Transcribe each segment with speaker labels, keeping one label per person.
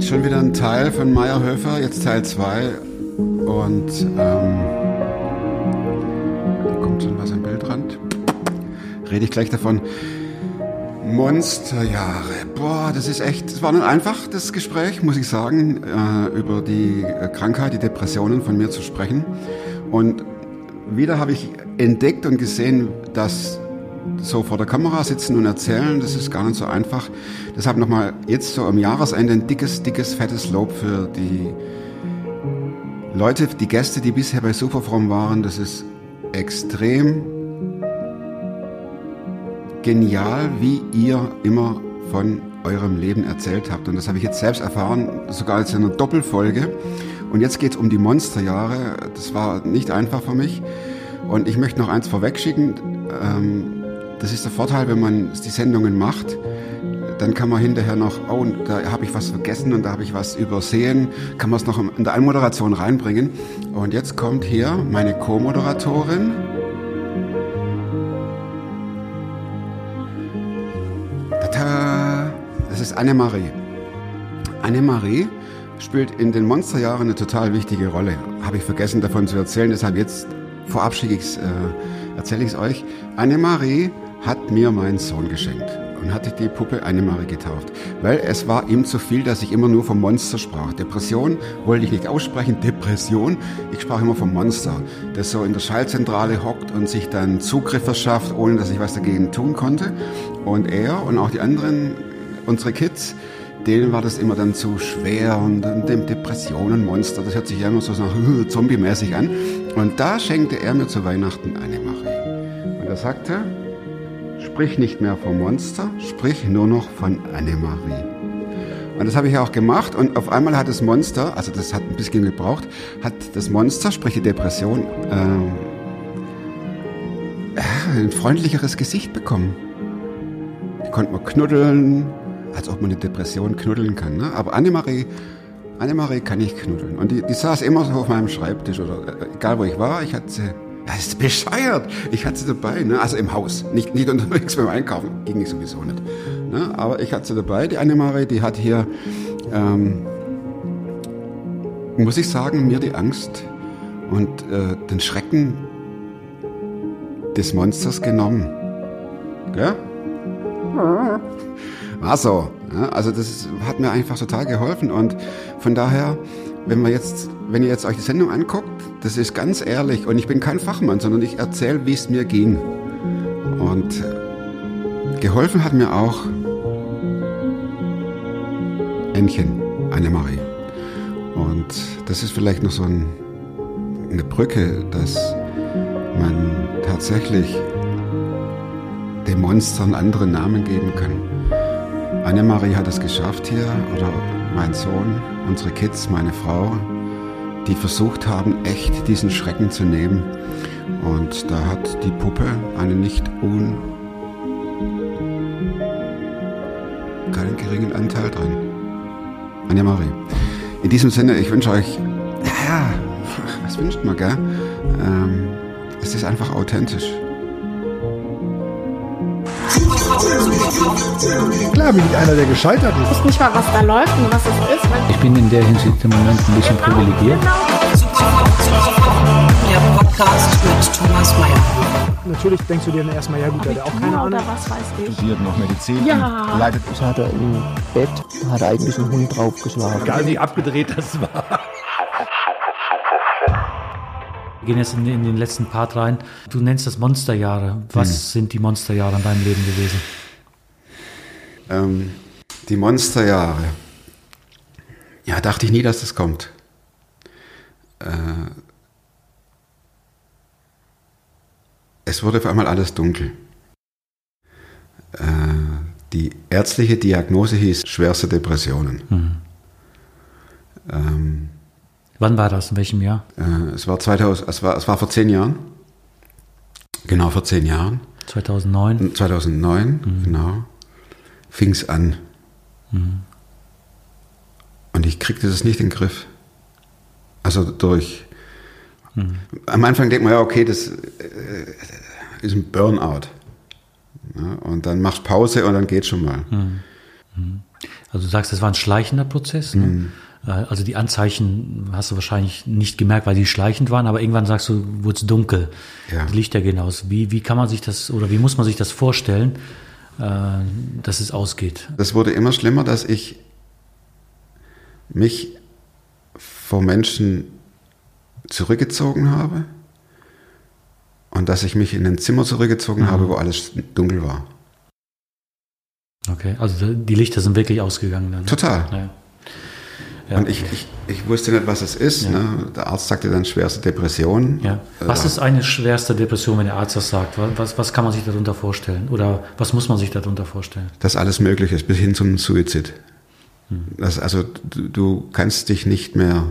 Speaker 1: Schon wieder ein Teil von Meyerhöfer, jetzt Teil 2. Und ähm, da kommt schon was im Bildrand. Rede ich gleich davon. Monsterjahre. Boah, das ist echt, das war nicht einfach, das Gespräch, muss ich sagen, äh, über die Krankheit, die Depressionen von mir zu sprechen. Und wieder habe ich entdeckt und gesehen, dass so vor der Kamera sitzen und erzählen, das ist gar nicht so einfach. Deshalb nochmal jetzt so am Jahresende ein dickes, dickes, fettes Lob für die Leute, die Gäste, die bisher bei Superform waren. Das ist extrem genial, wie ihr immer von eurem Leben erzählt habt. Und das habe ich jetzt selbst erfahren, sogar als in einer Doppelfolge. Und jetzt geht es um die Monsterjahre. Das war nicht einfach für mich. Und ich möchte noch eins vorwegschicken. Ähm, das ist der Vorteil, wenn man die Sendungen macht. Dann kann man hinterher noch, oh, da habe ich was vergessen und da habe ich was übersehen, kann man es noch in der Anmoderation reinbringen. Und jetzt kommt hier meine Co-Moderatorin. Das ist Annemarie. Annemarie spielt in den Monsterjahren eine total wichtige Rolle. Habe ich vergessen davon zu erzählen, deshalb jetzt vorab äh, erzähle ich es euch. Annemarie hat mir meinen Sohn geschenkt und hatte die Puppe Annemarie getauft, weil es war ihm zu viel, dass ich immer nur vom Monster sprach. Depression wollte ich nicht aussprechen, Depression, ich sprach immer vom Monster, das so in der Schaltzentrale hockt und sich dann Zugriff verschafft, ohne dass ich was dagegen tun konnte. Und er und auch die anderen, unsere Kids, denen war das immer dann zu schwer und dem Depressionen, Monster, das hört sich ja immer so nach zombie-mäßig an. Und da schenkte er mir zu Weihnachten eine Marie. Und er sagte, sprich nicht mehr vom Monster, sprich nur noch von Annemarie. Und das habe ich auch gemacht und auf einmal hat das Monster, also das hat ein bisschen gebraucht, hat das Monster, sprich die Depression, äh, ein freundlicheres Gesicht bekommen. Die konnte man knuddeln, als ob man eine Depression knuddeln kann. Ne? Aber Annemarie, Annemarie kann ich knuddeln. Und die, die saß immer so auf meinem Schreibtisch oder äh, egal wo ich war, ich hatte sie das ist bescheuert. Ich hatte sie dabei, ne? also im Haus, nicht, nicht unterwegs beim Einkaufen, ging ich sowieso nicht. Ne? Aber ich hatte sie dabei, die Annemarie, die hat hier, ähm, muss ich sagen, mir die Angst und äh, den Schrecken des Monsters genommen. Gell? War so. Ja? Also das hat mir einfach total geholfen und von daher, wenn wir jetzt, wenn ihr jetzt euch die Sendung anguckt, das ist ganz ehrlich und ich bin kein Fachmann, sondern ich erzähle, wie es mir ging. Und geholfen hat mir auch Ännchen, Annemarie. Und das ist vielleicht noch so ein, eine Brücke, dass man tatsächlich den Monstern andere Namen geben kann. Annemarie hat es geschafft hier, oder mein Sohn, unsere Kids, meine Frau, die versucht haben, echt diesen Schrecken zu nehmen. Und da hat die Puppe einen nicht un keinen geringen Anteil dran. Annemarie. In diesem Sinne, ich wünsche euch, ja, was wünscht man, gell? Ähm, es ist einfach authentisch.
Speaker 2: Klar bin ich einer, der gescheitert ist.
Speaker 3: Ich weiß nicht mal, was da läuft und was es ist.
Speaker 4: Ich bin in der Hinsicht im Moment ein bisschen genau, privilegiert.
Speaker 5: Genau. Der Podcast mit Thomas Mayer.
Speaker 2: Natürlich denkst du dir dann erstmal, ja gut, der hat auch keine Ahnung.
Speaker 3: was weiß ich.
Speaker 1: Studiert noch Medizin.
Speaker 3: Ja.
Speaker 1: Leidet.
Speaker 6: Das hat er im Bett, hat er eigentlich einen Hund draufgeschlagen.
Speaker 2: Egal wie abgedreht das war.
Speaker 4: Wir gehen jetzt in, in, den letzten Part rein. Du nennst das Monsterjahre. Was hm. sind die Monsterjahre in deinem Leben gewesen?
Speaker 1: Ähm, die Monsterjahre. Ja, dachte ich nie, dass das kommt. Äh, es wurde auf einmal alles dunkel. Äh, die ärztliche Diagnose hieß schwerste Depressionen. Mhm.
Speaker 4: Ähm, Wann war das? In welchem Jahr?
Speaker 1: Äh, es war 2000, es war, es war vor zehn Jahren. Genau, vor zehn Jahren.
Speaker 4: 2009?
Speaker 1: 2009, mhm. genau. Fing es an. Mhm. Und ich kriegte das nicht in den Griff. Also durch. Mhm. Am Anfang denkt man ja, okay, das äh, ist ein Burnout. Ja, und dann machst Pause und dann geht schon mal. Mhm.
Speaker 4: Also du sagst, das war ein schleichender Prozess. Ne? Äh, Also die Anzeichen hast du wahrscheinlich nicht gemerkt, weil die schleichend waren, aber irgendwann sagst du, wurde es dunkel.
Speaker 1: Ja.
Speaker 4: Die Lichter gehen aus. Wie, wie kann man sich das oder wie muss man sich das vorstellen, dass es ausgeht?
Speaker 1: Das wurde immer schlimmer, dass ich mich vor Menschen zurückgezogen habe und dass ich mich in ein Zimmer zurückgezogen habe, wo alles dunkel war.
Speaker 4: Okay, also die Lichter sind wirklich ausgegangen dann.
Speaker 1: Total.
Speaker 4: Ja. Ja.
Speaker 1: Und ich, ich, ich wusste nicht, was es ist. Ne? Der Arzt sagte dann schwerste Depression.
Speaker 4: Ja. Was ist eine schwerste Depression, wenn der Arzt das sagt? Was, was, kann man sich darunter vorstellen? Oder was muss man sich darunter vorstellen?
Speaker 1: Dass alles möglich ist, bis hin zum Suizid. Das, also du, du kannst dich nicht mehr,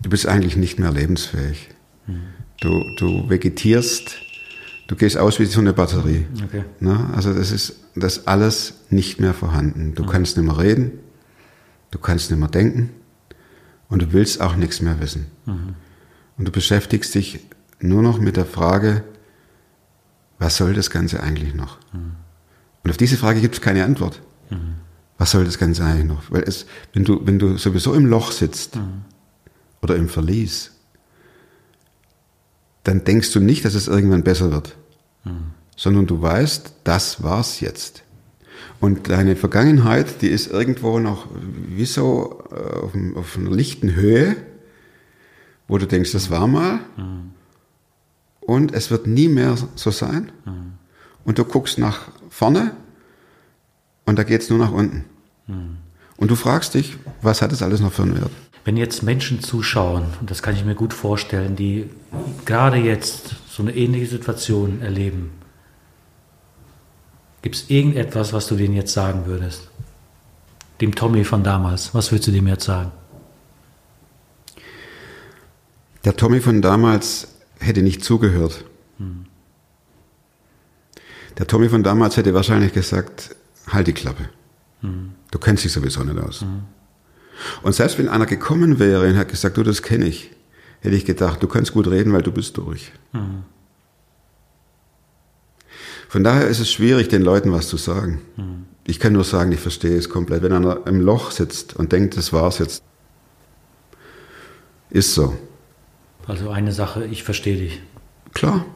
Speaker 1: du bist eigentlich nicht mehr lebensfähig. Du, du vegetierst, du gehst aus wie so eine Batterie.
Speaker 4: Okay.
Speaker 1: Ne? Also das ist das alles nicht mehr vorhanden. Du kannst nicht mehr reden, du kannst nicht mehr denken und du willst auch nichts mehr wissen. Und du beschäftigst dich nur noch mit der Frage, was soll das Ganze eigentlich noch? Und auf diese Frage gibt es keine Antwort. Was soll das Ganze eigentlich noch? Weil es, wenn du, wenn du sowieso im Loch sitzt oder im Verlies, dann denkst du nicht, dass es irgendwann besser wird, sondern du weißt, das war's jetzt. Und deine Vergangenheit, die ist irgendwo noch wie so äh, auf, auf einer lichten Höhe, wo du denkst, das war mal. Und es wird nie mehr so sein. Und du guckst nach vorne und da geht's nur nach unten. Und du fragst dich, was hat das alles noch für einen Wert?
Speaker 4: Wenn jetzt Menschen zuschauen, und das kann ich mir gut vorstellen, die gerade jetzt so eine ähnliche Situation erleben, gibt es irgendetwas, was du denen jetzt sagen würdest? Dem Tommy von damals, was würdest du dem jetzt sagen?
Speaker 1: Der Tommy von damals hätte nicht zugehört. Der Tommy von damals hätte wahrscheinlich gesagt, halt die Klappe. Du kennst dich sowieso nicht aus. Und selbst wenn einer gekommen wäre und hat gesagt, du, das kenne ich, hätte ich gedacht, du kannst gut reden, weil du bist durch. Von daher ist es schwierig, den Leuten was zu sagen. Ich kann nur sagen, ich verstehe es komplett. Wenn einer im Loch sitzt und denkt, das war's jetzt, ist so.
Speaker 4: Also eine Sache, ich verstehe dich.
Speaker 1: Klar.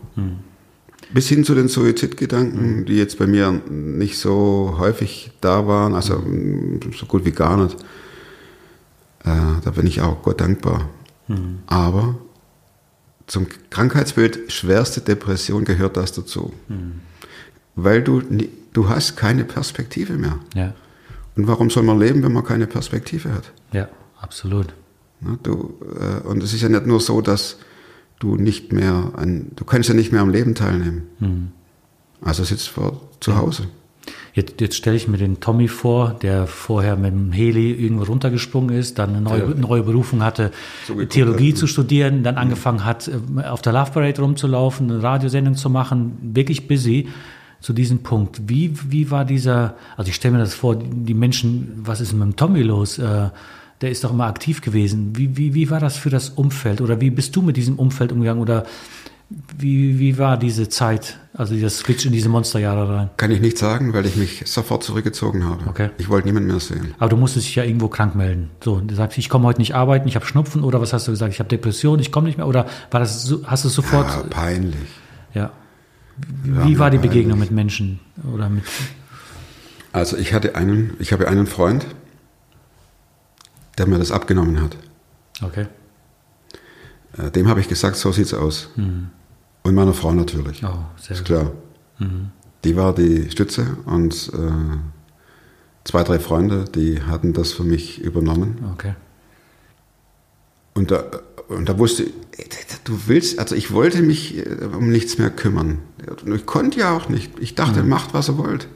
Speaker 1: Bis hin zu den Suizidgedanken, die jetzt bei mir nicht so häufig da waren, also mm, so gut wie gar nicht. Äh, da bin ich auch Gott dankbar. Aber zum Krankheitsbild schwerste Depression gehört das dazu. Weil du, du hast keine Perspektive mehr.
Speaker 4: Ja,
Speaker 1: Und warum soll man leben, wenn man keine Perspektive hat?
Speaker 4: ja, absolut.
Speaker 1: Ne, Du, äh, und es ist ja nicht nur so, dass du nicht mehr an, du kannst ja nicht mehr am Leben teilnehmen. Also sitzt vor zu Hause.
Speaker 4: Jetzt, jetzt stelle ich mir den Tommy vor, der vorher mit dem Heli irgendwo runtergesprungen ist, dann eine neue, neue Berufung hatte, Theologie
Speaker 1: hat,
Speaker 4: zu studieren, dann angefangen hat, äh, auf der Love Parade rumzulaufen, eine Radiosendung zu machen, wirklich busy zu diesem Punkt. Wie, wie war dieser, also ich stelle mir das vor, die Menschen, was ist mit dem Tommy los? Äh, der ist doch immer aktiv gewesen. Wie, wie, wie war das für das Umfeld? Oder wie bist du mit diesem Umfeld umgegangen? Oder wie, wie war diese Zeit, also dieser Switch in diese Monsterjahre rein?
Speaker 1: Kann ich nicht sagen, weil ich mich sofort zurückgezogen habe.
Speaker 4: Okay.
Speaker 1: Ich wollte niemand mehr sehen.
Speaker 4: Aber du musstest dich ja irgendwo krank melden. So, du sagst, ich komme heute nicht arbeiten, ich habe Schnupfen oder was hast du gesagt? Ich habe Depression, ich komme nicht mehr oder war das so, hast du es
Speaker 1: Ja,
Speaker 4: sofort?
Speaker 1: peinlich.
Speaker 4: Ja.
Speaker 1: Ja,
Speaker 4: Wie war die Begegnung mit Menschen oder mit?
Speaker 1: Also ich hatte einen, ich habe einen Freund, der mir das abgenommen hat.
Speaker 4: Okay.
Speaker 1: Äh, Dem habe ich gesagt, so sieht's aus. Und meiner Frau natürlich.
Speaker 4: Oh, sehr
Speaker 1: Ist
Speaker 4: gut.
Speaker 1: klar. Die war die Stütze und äh, zwei, drei Freunde, die hatten das für mich übernommen.
Speaker 4: Okay.
Speaker 1: Und da, und da wusste ich, ey, du willst, also ich wollte mich äh, um nichts mehr kümmern. Und ich konnte ja auch nicht. Ich dachte, macht, was ihr wollt.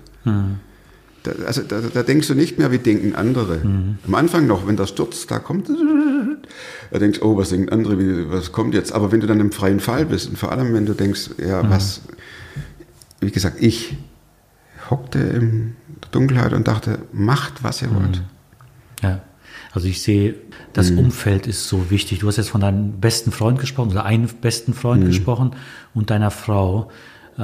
Speaker 1: Da, also da, da denkst du nicht mehr, wie denken andere. Am Anfang noch, wenn der Sturz da kommt, da denkst du, oh, was denken andere, wie, was kommt jetzt? Aber wenn du dann im freien Fall bist und vor allem, wenn du denkst, ja, was, wie gesagt, ich hockte in der Dunkelheit und dachte, macht, was ihr wollt.
Speaker 4: Ja. Also ich sehe, das Umfeld ist so wichtig. Du hast jetzt von deinem besten Freund gesprochen oder einem besten Freund gesprochen und deiner Frau. Äh,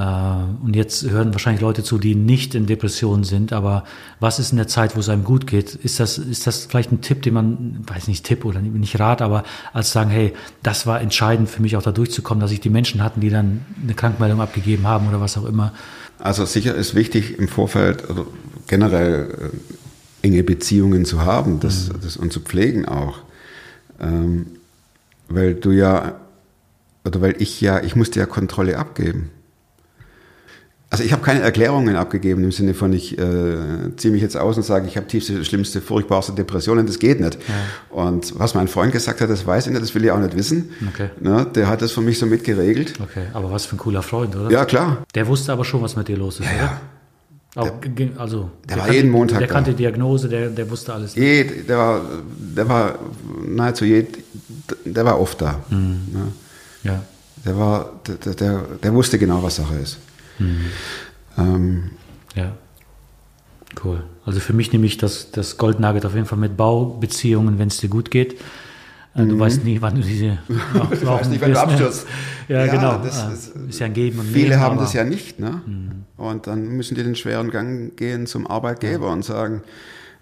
Speaker 4: und jetzt hören wahrscheinlich Leute zu, die nicht in Depressionen sind, aber was ist in der Zeit, wo es einem gut geht? Ist das, ist das vielleicht ein Tipp, den man, weiß nicht, Tipp oder nicht Rat, aber als sagen, hey, das war entscheidend für mich auch da durchzukommen, dass ich die Menschen hatten, die dann eine Krankmeldung abgegeben haben oder was auch immer.
Speaker 1: Also sicher ist wichtig im Vorfeld oder generell äh, enge Beziehungen zu haben das,
Speaker 4: Mhm.
Speaker 1: das, und zu pflegen auch. Ähm, weil du ja, oder weil ich ja, ich musste ja Kontrolle abgeben. Also ich habe keine Erklärungen abgegeben im Sinne von, ich äh, ziehe mich jetzt aus und sage, ich habe tiefste, schlimmste, furchtbarste Depressionen, das geht nicht. Und was mein Freund gesagt hat, das weiß ich nicht, das will ich auch nicht wissen.
Speaker 4: Okay.
Speaker 1: Ne, der hat das für mich so mitgeregelt.
Speaker 4: Okay, aber was für ein cooler Freund, oder?
Speaker 1: Ja, klar.
Speaker 4: Der wusste aber schon, was mit dir los ist, oder? Auch, ge- also,
Speaker 1: der war
Speaker 4: kannte,
Speaker 1: jeden Montag
Speaker 4: Der
Speaker 1: da.
Speaker 4: kannte die Diagnose, der, der wusste alles.
Speaker 1: Jed, der, war, der war nahezu jed, der war oft da.
Speaker 4: Mhm.
Speaker 1: Ne?
Speaker 4: Ja.
Speaker 1: Der, war, der, der, der wusste genau, was Sache ist. Ähm,
Speaker 4: Ja. Cool. Also für mich nehme ich das, das Gold Nugget auf jeden Fall mit Baubeziehungen, wenn es dir gut geht. Äh, Du weißt nie, wann du diese.
Speaker 1: Mhm. ich weiß nicht, wann du abstürzt.
Speaker 4: Ja, genau.
Speaker 1: das
Speaker 4: Ah,
Speaker 1: ist,
Speaker 4: ist ja ein Geben und
Speaker 1: Viele
Speaker 4: Nehmen,
Speaker 1: haben
Speaker 4: Mhm.
Speaker 1: das ja nicht. Ne? Und dann müssen die den schweren Gang gehen zum Arbeitgeber und sagen,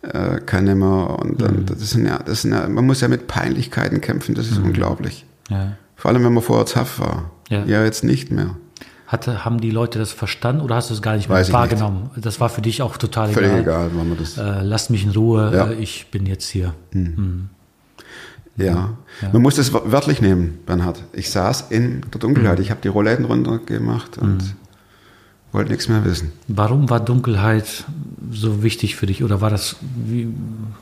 Speaker 1: äh, kann nicht mehr. Und dann,
Speaker 4: Mhm.
Speaker 1: das sind ja, das sind ja, man muss ja mit Peinlichkeiten kämpfen, das ist unglaublich.
Speaker 4: Ja.
Speaker 1: Vor allem, wenn man vorher haft war.
Speaker 4: Ja.
Speaker 1: ja, jetzt nicht mehr.
Speaker 4: Hatte, haben die Leute das verstanden oder hast du es gar nicht
Speaker 1: Weiß
Speaker 4: mehr
Speaker 1: ich nicht.
Speaker 4: wahrgenommen? Das war für dich auch total
Speaker 1: Völlig
Speaker 4: egal.
Speaker 1: egal, wann man das.
Speaker 4: Äh, lasst mich in Ruhe,
Speaker 1: Ja.
Speaker 4: äh, ich bin jetzt hier.
Speaker 1: Ja. man muss das wör- wörtlich nehmen, Bernhard. Ich saß in der Dunkelheit, ich habe die Rollläden runtergemacht und wollte nichts mehr wissen.
Speaker 4: Warum war Dunkelheit so wichtig für dich? Oder war das, wie,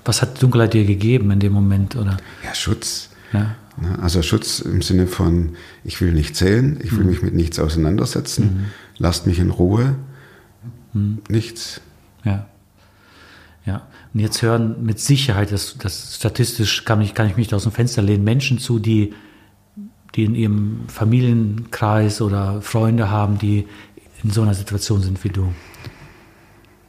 Speaker 4: was hat Dunkelheit dir gegeben in dem Moment? Oder?
Speaker 1: Ja, Schutz.
Speaker 4: Ja.
Speaker 1: Ne, Also Schutz im Sinne von, ich will nicht sehen, ich will mich mit nichts auseinandersetzen, lasst mich in Ruhe, nichts.
Speaker 4: Ja. Ja. Und jetzt hören mit Sicherheit, das, das statistisch kann ich, kann ich mich da aus dem Fenster lehnen, Menschen zu, die, die in ihrem Familienkreis oder Freunde haben, die in so einer Situation sind wie du.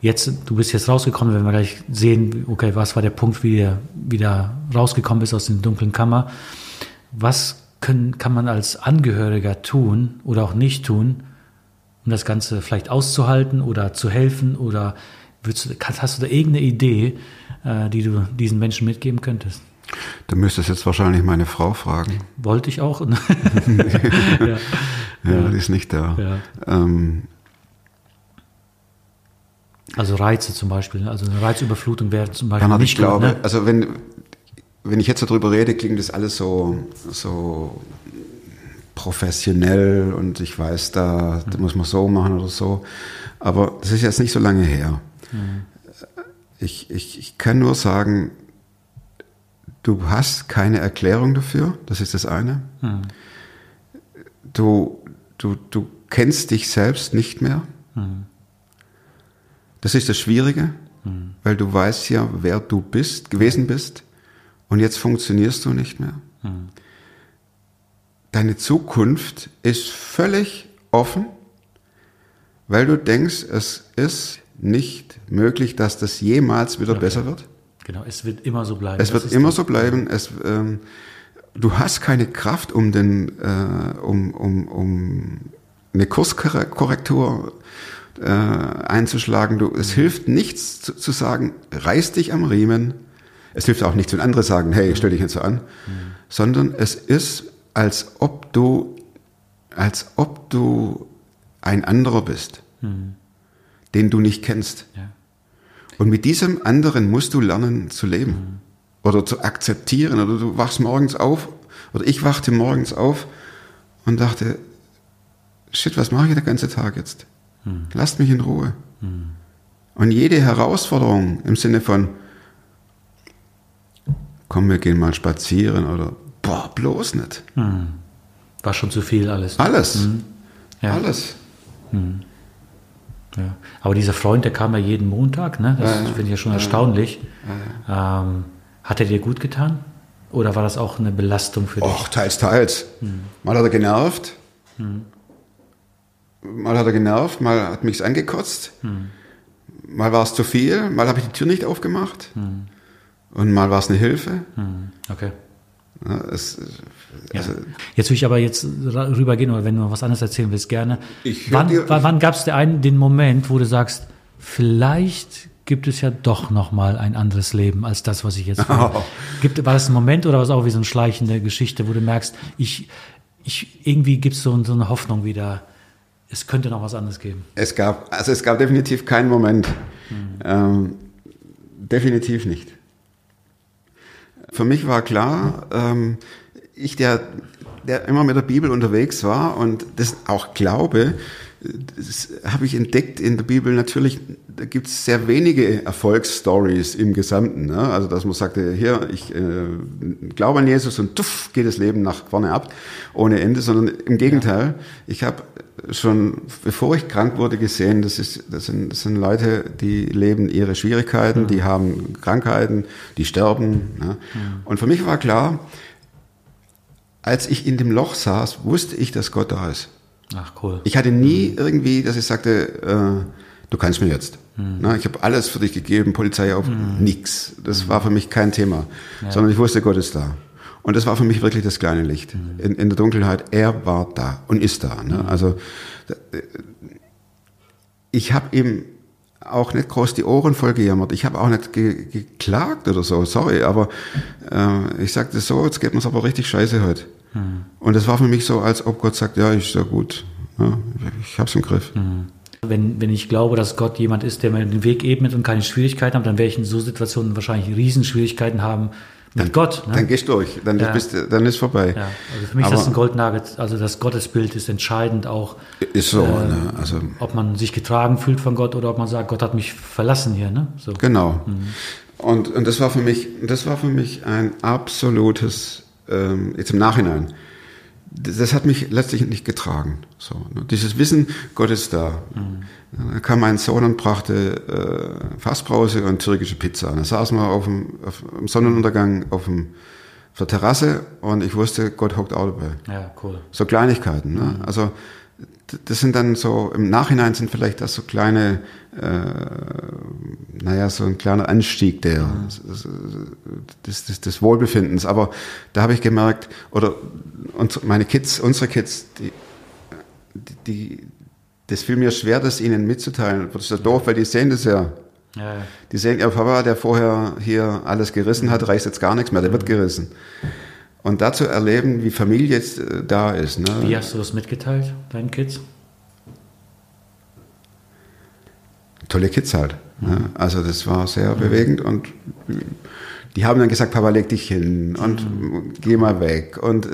Speaker 4: Jetzt, du bist jetzt rausgekommen, wenn wir gleich sehen, okay, was war der Punkt, wie du wieder rausgekommen bist aus der dunklen Kammer. Was können, kann man als Angehöriger tun oder auch nicht tun, um das Ganze vielleicht auszuhalten oder zu helfen? Oder würdest hast du da irgendeine Idee, äh, die du diesen Menschen mitgeben könntest?
Speaker 1: Du müsstest jetzt wahrscheinlich meine Frau fragen.
Speaker 4: Wollte ich auch. ja.
Speaker 1: Ja, die ist nicht da.
Speaker 4: Ja.
Speaker 1: Ähm,
Speaker 4: Also Reize zum Beispiel, also eine Reizüberflutung wäre zum Beispiel
Speaker 1: Bernhard, ich
Speaker 4: gut,
Speaker 1: glaube,
Speaker 4: ne?
Speaker 1: also wenn, wenn ich jetzt so drüber rede, klingt das alles so, so professionell und ich weiß, da, da muss man so machen oder so. Aber das ist jetzt nicht so lange her. Ich, ich, ich kann nur sagen, du hast keine Erklärung dafür, das ist das eine. Du, du, du kennst dich selbst nicht mehr. Das ist das Schwierige, weil du weißt ja, wer du bist, gewesen bist und jetzt funktionierst du nicht mehr. Deine Zukunft ist völlig offen, weil du denkst, es ist nicht möglich, dass das jemals wieder besser wird.
Speaker 4: Genau, es wird immer so bleiben.
Speaker 1: Es
Speaker 4: Das
Speaker 1: wird immer so bleiben. Es, ähm, du hast keine Kraft, um, den, äh, um, um, um eine Kurskorrektur äh, einzuschlagen. Du, es hilft nichts zu, zu sagen, reiß dich am Riemen. Es hilft auch nichts, wenn andere sagen, hey, stell dich nicht so an. Sondern es ist, als ob du, als ob du ein anderer bist, den du nicht kennst.
Speaker 4: Ja.
Speaker 1: Und mit diesem anderen musst du lernen zu leben oder zu akzeptieren. Oder du wachst morgens auf, oder ich wachte morgens auf und dachte, shit, was mache ich den ganzen Tag jetzt? Lasst mich in Ruhe. Und jede Herausforderung im Sinne von, komm, wir gehen mal spazieren oder, boah, bloß nicht.
Speaker 4: War schon zu viel alles.
Speaker 1: Alles.
Speaker 4: Ja.
Speaker 1: Alles.
Speaker 4: Ja. Aber dieser Freund, der kam ja jeden Montag, ne? Das finde ich ja schon erstaunlich. Ähm, hat er dir gut getan? Oder war das auch eine Belastung für dich?
Speaker 1: Och, teils, teils. Mal hat er genervt. Mal hat er genervt, mal hat mich's angekotzt. Mal war es zu viel, mal habe ich die Tür nicht aufgemacht. Und mal war es eine Hilfe.
Speaker 4: Okay.
Speaker 1: Ja, es,
Speaker 4: Ja.
Speaker 1: also,
Speaker 4: Jetzt will ich aber jetzt rübergehen, oder wenn du noch was anderes erzählen willst, gerne. Wann
Speaker 1: dir-
Speaker 4: wann, gab es den Moment, wo du sagst, vielleicht gibt es ja doch noch mal ein anderes Leben als das, was ich jetzt?
Speaker 1: Oh.
Speaker 4: Gibt, war das ein Moment oder war es auch wie so eine schleichende Geschichte, wo du merkst, ich, ich irgendwie gibt es so, so eine Hoffnung wieder, es könnte noch was anderes geben?
Speaker 1: Es gab, also es gab definitiv keinen Moment. Ähm, definitiv nicht. Für mich war klar, ähm, ich, der, der immer mit der Bibel unterwegs war und das auch glaube, das habe ich entdeckt in der Bibel natürlich, da gibt es sehr wenige Erfolgsstories im Gesamten. Ne? Also dass man sagte, hier, ich äh, glaube an Jesus und tuff, geht das Leben nach vorne ab, ohne Ende, sondern im Gegenteil, ich habe schon, bevor ich krank wurde, gesehen, das, ist, das, sind, das sind Leute, die leben ihre Schwierigkeiten, die haben Krankheiten, die sterben. Ne? Und für mich war klar, als ich in dem Loch saß, wusste ich, dass Gott da ist.
Speaker 4: Ach cool.
Speaker 1: Ich hatte nie irgendwie, dass ich sagte, äh, du kannst mir jetzt. Na, ich habe alles für dich gegeben, Polizei auf, nix. Das war für mich kein Thema, sondern ich wusste, Gott ist da. Und das war für mich wirklich das kleine Licht in, in der Dunkelheit. Er war da und ist da. Ne? Also da- ich habe ihm auch nicht groß die Ohren voll gejammert. Ich habe auch nicht ge geklagt oder so, sorry, aber äh, ich sagte so, jetzt geht mir's aber richtig scheiße heute. Und das war für mich so, als ob Gott sagt, ja, ist ja gut, ja, ich hab's im Griff.
Speaker 4: Wenn, wenn ich glaube, dass Gott jemand ist, der mir den Weg ebnet und keine Schwierigkeiten hat, dann werde ich in so Situationen wahrscheinlich Riesenschwierigkeiten haben mit Gott. Ne?
Speaker 1: Dann gehst du durch, dann,
Speaker 4: Ja.
Speaker 1: bist, dann ist vorbei.
Speaker 4: Ja, also für mich
Speaker 1: Aber
Speaker 4: ist das ein Goldnugget. Also das Gottesbild ist entscheidend auch,
Speaker 1: Ist so, ne? also
Speaker 4: ob man sich getragen fühlt von Gott oder ob man sagt, Gott hat mich verlassen hier. Ne? So.
Speaker 1: Genau. Und, und das war für mich, das war für mich ein absolutes, ähm, jetzt im Nachhinein, das, hat mich letztlich nicht getragen. So, ne? Dieses Wissen, Gott ist da. Ja, Dann kam mein Sohn und brachte äh, Fassbrause und türkische Pizza. Und da saßen wir auf dem, auf, am Sonnenuntergang auf, dem, auf der Terrasse und ich wusste, Gott hockt auch dabei.
Speaker 4: Ja, cool.
Speaker 1: So Kleinigkeiten. Ne? Also d- das sind dann so, im Nachhinein sind vielleicht das so kleine, äh, naja, so ein kleiner Anstieg der, des, des, des Wohlbefindens. Aber da habe ich gemerkt, oder unsere, meine Kids, unsere Kids, die, die, das fiel mir schwer, das ihnen mitzuteilen. Das ist ja doof, weil die sehen das ja.
Speaker 4: Ja, ja.
Speaker 1: Die sehen, ihr Papa, der vorher hier alles gerissen hat, reißt jetzt gar nichts mehr, der wird gerissen. Und da zu erleben, wie Familie jetzt äh, da ist. Ne?
Speaker 4: Wie hast du das mitgeteilt, deinen Kids?
Speaker 1: Tolle Kids halt. Ne? Also das war sehr bewegend und die haben dann gesagt, Papa, leg dich hin und geh mal weg und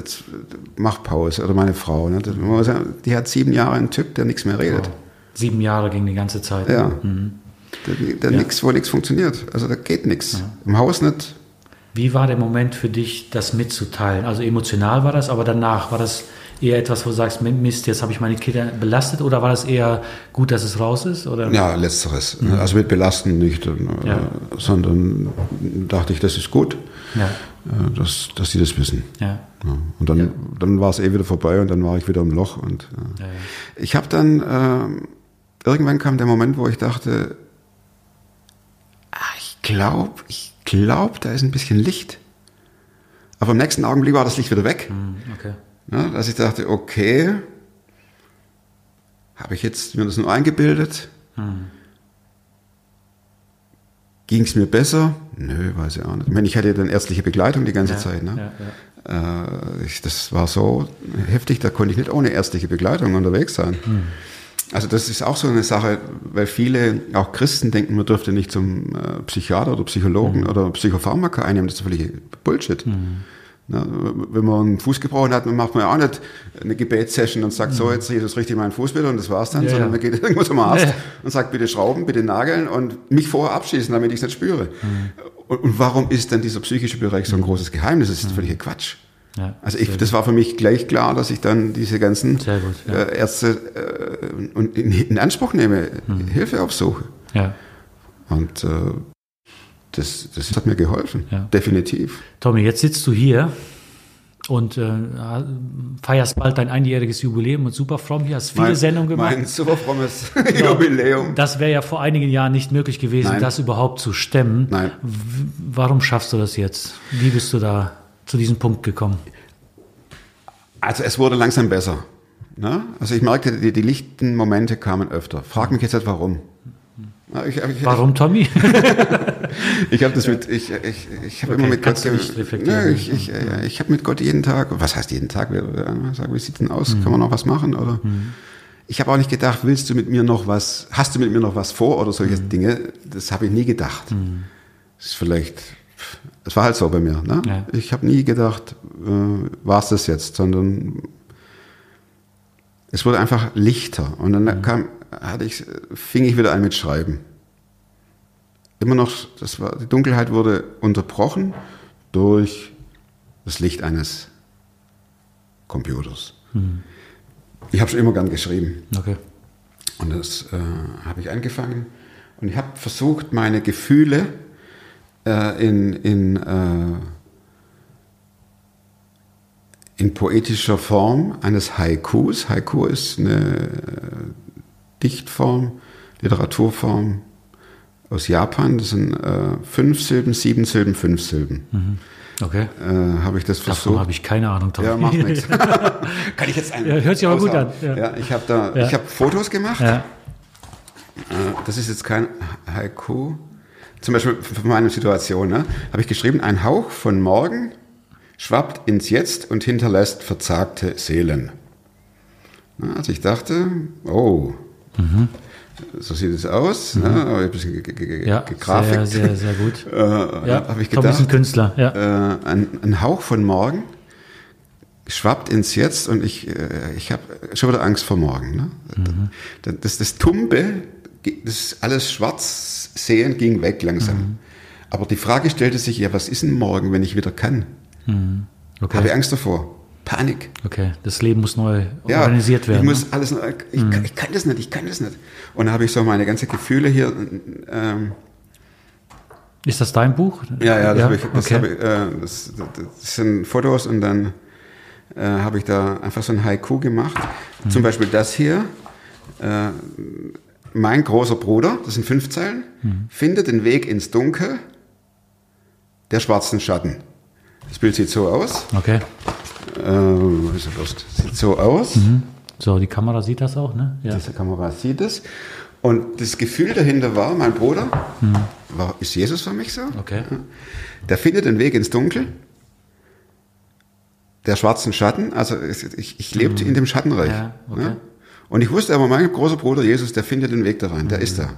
Speaker 1: mach Pause. Oder meine Frau. Ne? Sagen, die hat sieben Jahre einen Typ, der nichts mehr redet.
Speaker 4: Sieben Jahre ging die ganze Zeit.
Speaker 1: Ja. Der, der nix, wo nichts funktioniert. Also da geht nichts. Im Haus nicht.
Speaker 4: Wie war der Moment für dich, das mitzuteilen? Also emotional war das, aber danach war das eher etwas, wo du sagst, Mist, jetzt habe ich meine Kinder belastet oder war das eher gut, dass es raus ist? Oder?
Speaker 1: Ja, letzteres. Also mit Belasten nicht, äh,
Speaker 4: Ja.
Speaker 1: sondern dachte ich, das ist gut,
Speaker 4: Ja.
Speaker 1: äh, dass, dass sie das wissen.
Speaker 4: Ja.
Speaker 1: Und dann, dann war es eh wieder vorbei und dann war ich wieder im Loch. Und äh, ich habe dann, ähm, irgendwann kam der Moment, wo ich dachte, ah, ich glaube, ich glaube, da ist ein bisschen Licht. Aber im nächsten Augenblick war das Licht wieder weg.
Speaker 4: Hm, Okay.
Speaker 1: Ja, dass ich dachte, okay, habe ich jetzt mir das nur eingebildet? Ging es mir besser? Nö, weiß ich auch nicht. Ich meine, ich hatte ja dann ärztliche Begleitung die ganze
Speaker 4: Ja,
Speaker 1: Zeit. Ne?
Speaker 4: ja.
Speaker 1: Äh, ich, das war so heftig, da konnte ich nicht ohne ärztliche Begleitung unterwegs sein.
Speaker 4: Hm.
Speaker 1: Also das ist auch so eine Sache, weil viele, auch Christen, denken, man dürfte nicht zum äh, Psychiater oder Psychologen
Speaker 4: Hm.
Speaker 1: oder Psychopharmaka einnehmen. Das ist völlig Bullshit. Na, wenn man einen Fuß gebrochen hat, dann macht man ja auch nicht eine Gebetssession und sagt, so, jetzt Jesus richtig meinen Fuß wieder und das war's dann.
Speaker 4: Ja,
Speaker 1: sondern man geht irgendwo zum Arst
Speaker 4: Ja,
Speaker 1: und sagt, bitte schrauben, bitte nageln und mich vorher abschießen, damit ich es nicht spüre.
Speaker 4: Hm.
Speaker 1: Und, und warum ist denn dieser psychische Bereich so ein großes Geheimnis? Das ist völliger Quatsch.
Speaker 4: Ja,
Speaker 1: Also ich, das war für mich gleich klar, dass ich dann diese ganzen
Speaker 4: gut, ja.
Speaker 1: äh, Ärzte äh, und in, in Anspruch nehme,
Speaker 4: Hm.
Speaker 1: Hilfe aufsuche.
Speaker 4: ja.
Speaker 1: Und äh, das, das hat mir geholfen, definitiv.
Speaker 4: Tommy, jetzt sitzt du hier und äh, feierst bald dein einjähriges Jubiläum und super fromm hier, hast viele
Speaker 1: Mein-
Speaker 4: Sendungen gemacht.
Speaker 1: Mein super frommes Jubiläum.
Speaker 4: Das wäre ja vor einigen Jahren nicht möglich gewesen,
Speaker 1: Nein.
Speaker 4: das überhaupt zu stemmen.
Speaker 1: Nein.
Speaker 4: W warum schaffst du das jetzt? Wie bist du da zu diesem Punkt gekommen?
Speaker 1: Also es wurde langsam besser. Ne? Also ich merkte, die, die lichten Momente kamen öfter. Frag mich jetzt nicht warum. Ja, Ich, ich,
Speaker 4: Warum, Tommy?
Speaker 1: Ich habe das mit, ich, ich, ich habe
Speaker 4: Okay,
Speaker 1: immer mit Gott. Nö, ich, ich, äh, ich habe mit Gott jeden Tag, was heißt jeden Tag, wir sagen, wie sieht's denn aus, kann man noch was machen oder? Ich habe auch nicht gedacht, willst du mit mir noch was, hast du mit mir noch was vor oder solche Dinge, das habe ich nie gedacht. Das ist vielleicht, es war halt so bei mir, ne?
Speaker 4: Ja.
Speaker 1: Ich habe nie gedacht, äh, war es das jetzt, sondern es wurde einfach lichter und dann kam, hatte ich, fing ich wieder an mit Schreiben immer noch, das war, die Dunkelheit wurde unterbrochen durch das Licht eines Computers. Ich habe schon immer gern geschrieben
Speaker 4: Okay.
Speaker 1: und das äh, habe ich angefangen und ich habe versucht, meine Gefühle äh, in, in, äh, in poetischer Form eines Haikus. Haiku ist eine äh, Dichtform, Literaturform aus Japan. Das sind äh, fünf Silben, sieben Silben, fünf Silben.
Speaker 4: Okay.
Speaker 1: Äh, habe ich das
Speaker 4: Davon
Speaker 1: versucht.
Speaker 4: habe ich keine Ahnung, Tommy.
Speaker 1: Ja, macht nichts. Kann ich jetzt einen
Speaker 4: Ja, hört sich aber gut an, ja.
Speaker 1: Ja, ich habe da,
Speaker 4: Ja.
Speaker 1: ich habe Fotos gemacht.
Speaker 4: Ja.
Speaker 1: Äh, Das ist jetzt kein Haiku. Zum Beispiel von meiner Situation, ne? habe ich geschrieben, ein Hauch von morgen schwappt ins Jetzt und hinterlässt verzagte Seelen. Na, Also ich dachte, oh, so sieht es aus. Ne? Aber ein bisschen ge- ge- ge-
Speaker 4: Mhm. Ja,
Speaker 1: gegrafikt.
Speaker 4: sehr, sehr, sehr gut.
Speaker 1: Äh,
Speaker 4: Ja,
Speaker 1: habe ich
Speaker 4: ist ein
Speaker 1: gedacht,
Speaker 4: Künstler. Ja.
Speaker 1: äh, ein, ein Hauch von morgen schwappt ins Jetzt und ich, äh, ich habe schon wieder Angst vor morgen. Ne? Das, das, das Tumbe, das alles schwarz sehen, ging weg langsam. Aber die Frage stellte sich ja, was ist denn morgen, wenn ich wieder kann?
Speaker 4: Okay.
Speaker 1: Habe ich Angst davor. Panik.
Speaker 4: okay, das Leben muss neu
Speaker 1: Ja,
Speaker 4: organisiert werden.
Speaker 1: Ich
Speaker 4: ne?
Speaker 1: muss alles, neu- ich, kann, ich kann das nicht, ich kann das nicht. Und dann habe ich so meine ganzen Gefühle hier. Ähm,
Speaker 4: Ist das dein Buch?
Speaker 1: Ja, ja, das, Habe ich, das,
Speaker 4: okay.
Speaker 1: habe ich, äh, das, das sind Fotos und dann äh, habe ich da einfach so ein Haiku gemacht.
Speaker 4: Mhm.
Speaker 1: Zum Beispiel das hier. Äh, mein großer Bruder, das sind fünf Zeilen,
Speaker 4: Mhm.
Speaker 1: findet den Weg ins Dunkel der schwarzen Schatten. Das Bild sieht so aus.
Speaker 4: Okay.
Speaker 1: Äh, ist Lust? Sieht so aus.
Speaker 4: So, die Kamera sieht das auch, ne? Ja.
Speaker 1: Diese Kamera sieht es. Und das Gefühl dahinter war, mein Bruder, war, ist Jesus für mich so?
Speaker 4: Okay.
Speaker 1: Der findet den Weg ins Dunkel, der schwarzen Schatten. Also ich, ich, lebte in dem Schattenreich.
Speaker 4: Mhm. Ja, okay.
Speaker 1: ne? Und ich wusste aber, mein großer Bruder Jesus, der findet den Weg da rein, der ist da.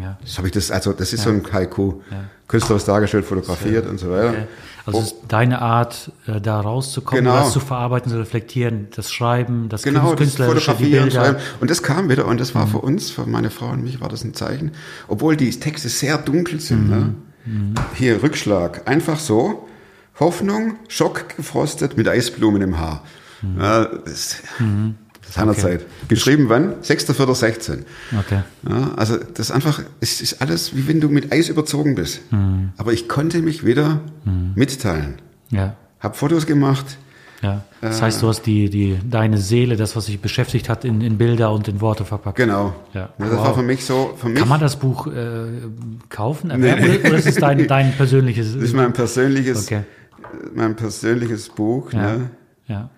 Speaker 4: Ja.
Speaker 1: Das habe ich das, also das ist so ein Haiku, künstlerisch dargestellt, fotografiert und so weiter.
Speaker 4: Okay. Also es ist deine Art, äh, da rauszukommen,
Speaker 1: Genau.
Speaker 4: das zu verarbeiten, zu reflektieren, das Schreiben, das
Speaker 1: Genau, das
Speaker 4: Künstlerische, die
Speaker 1: Fotografieren,
Speaker 4: Bilder. Mhm.
Speaker 1: Schreiben. Und das kam wieder und das war für uns, für meine Frau und mich, war das ein Zeichen. Obwohl die Texte sehr dunkel sind. Ne?
Speaker 4: Mhm.
Speaker 1: Hier Rückschlag, einfach so. Hoffnung, Schock gefrostet mit Eisblumen im Haar.
Speaker 4: Mhm.
Speaker 1: Ja, das, seinerzeit. Geschrieben wann? 6.4.16.
Speaker 4: Okay.
Speaker 1: Ja, also das ist einfach, es ist alles, wie wenn du mit Eis überzogen bist.
Speaker 4: Mhm.
Speaker 1: Aber ich konnte mich wieder mitteilen.
Speaker 4: Ja.
Speaker 1: Hab Fotos gemacht.
Speaker 4: Ja. Das heißt, du hast die, die, deine Seele, das, was dich beschäftigt hat, in, in Bilder und in Worte verpackt.
Speaker 1: Genau.
Speaker 4: Ja.
Speaker 1: Das
Speaker 4: Wow.
Speaker 1: war für mich so, für mich.
Speaker 4: Kann man das Buch äh, kaufen, erwerben, oder, oder ist es dein, dein persönliches?
Speaker 1: Das ist mein persönliches,
Speaker 4: Okay.
Speaker 1: mein persönliches Buch.
Speaker 4: Ja.
Speaker 1: Ne?
Speaker 4: Ja.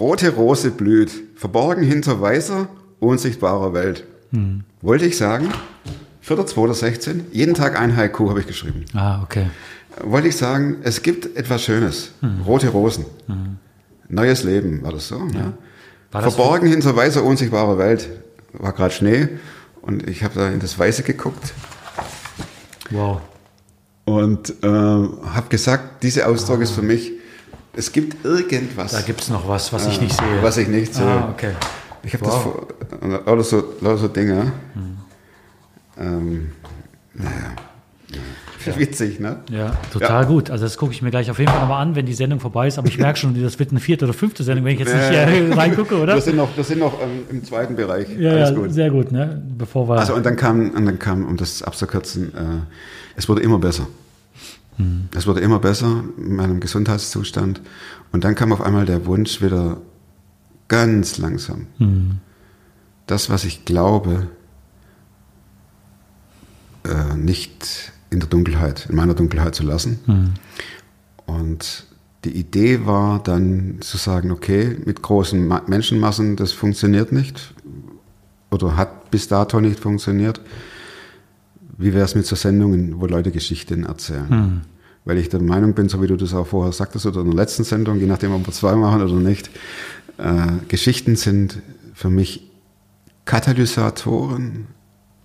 Speaker 1: Rote Rose blüht, verborgen hinter weißer, unsichtbarer Welt.
Speaker 4: Hm.
Speaker 1: Wollte ich sagen, 4.2.16, jeden Tag ein Haiku habe ich geschrieben.
Speaker 4: Ah, okay.
Speaker 1: Wollte ich sagen, es gibt etwas Schönes.
Speaker 4: Hm.
Speaker 1: Rote Rosen. Neues Leben, war das so? Ne?
Speaker 4: War das
Speaker 1: Verborgen hinter weißer, unsichtbarer Welt. War gerade Schnee und ich habe da in das Weiße geguckt
Speaker 4: Wow.
Speaker 1: und äh, habe gesagt, dieser Ausdruck ist für mich, es gibt irgendwas.
Speaker 4: Da gibt es noch was, was ich nicht sehe.
Speaker 1: Was ich nicht sehe.
Speaker 4: Ah, okay.
Speaker 1: Ich habe
Speaker 4: Wow.
Speaker 1: das vor, lauter so, lauter so Dinge. Ähm, naja. Witzig, ne?
Speaker 4: Ja, total gut. Also das gucke ich mir gleich auf jeden Fall nochmal an, wenn die Sendung vorbei ist. Aber ich merke schon, das wird eine vierte oder fünfte Sendung, wenn ich jetzt nicht äh, reingucke, oder?
Speaker 1: Wir sind noch, wir sind noch ähm, im zweiten Bereich.
Speaker 4: ja,
Speaker 1: Alles
Speaker 4: ja,
Speaker 1: gut.
Speaker 4: sehr gut, ne? Bevor wir.
Speaker 1: Also und dann kam, und dann kam, um das abzukürzen, äh, es wurde immer besser.
Speaker 4: Hm.
Speaker 1: Es wurde immer besser in meinem Gesundheitszustand. Und dann kam auf einmal der Wunsch wieder ganz langsam.
Speaker 4: Hm.
Speaker 1: Das, was ich glaube, äh, nicht in der Dunkelheit, in meiner Dunkelheit zu lassen.
Speaker 4: Hm.
Speaker 1: Und die Idee war dann zu sagen, okay, mit großen Ma Menschenmassen, das funktioniert nicht oder hat bis dato nicht funktioniert. Wie wäre es mit so Sendungen, wo Leute Geschichten erzählen?
Speaker 4: Hm.
Speaker 1: Weil ich der Meinung bin, so wie du das auch vorher sagtest oder in der letzten Sendung, je nachdem, ob wir zwei machen oder nicht, äh, Geschichten sind für mich Katalysatoren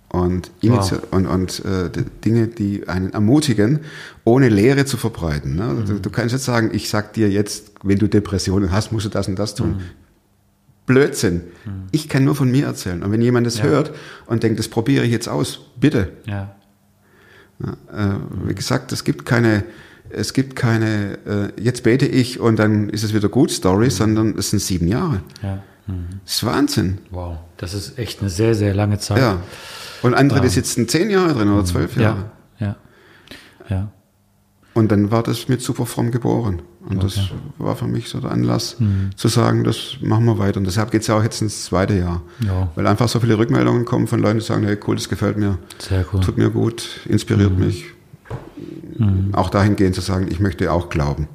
Speaker 1: und,
Speaker 4: Wow.
Speaker 1: und, und äh, die Dinge, die einen ermutigen, ohne Lehre zu verbreiten. Ne?
Speaker 4: Mhm.
Speaker 1: Du, du kannst jetzt sagen, ich sag dir jetzt, wenn du Depressionen hast, musst du das und das tun.
Speaker 4: Mhm.
Speaker 1: Blödsinn. Ich kann nur von mir erzählen. Und wenn jemand das
Speaker 4: Ja.
Speaker 1: hört und denkt, das probiere ich jetzt aus, bitte.
Speaker 4: Ja.
Speaker 1: Äh, wie gesagt, es gibt keine, es gibt keine, äh, jetzt bete ich und dann ist es wieder gut Story, sondern es sind sieben Jahre.
Speaker 4: ja.
Speaker 1: Das ist Wahnsinn.
Speaker 4: Wow. Das ist echt eine sehr, sehr lange Zeit.
Speaker 1: Ja. Und andere, die sitzen zehn Jahre drin oder zwölf Jahre.
Speaker 4: Ja. Ja. Ja.
Speaker 1: Und dann war das mit super fromm geboren. Und das war für mich so der Anlass, zu sagen, das machen wir weiter. Und deshalb geht es ja auch jetzt ins zweite Jahr.
Speaker 4: Ja.
Speaker 1: Weil einfach so viele Rückmeldungen kommen von Leuten, die sagen, hey, cool, das gefällt mir,
Speaker 4: cool.
Speaker 1: tut mir gut, inspiriert mich. Auch dahingehend zu sagen, ich möchte auch glauben.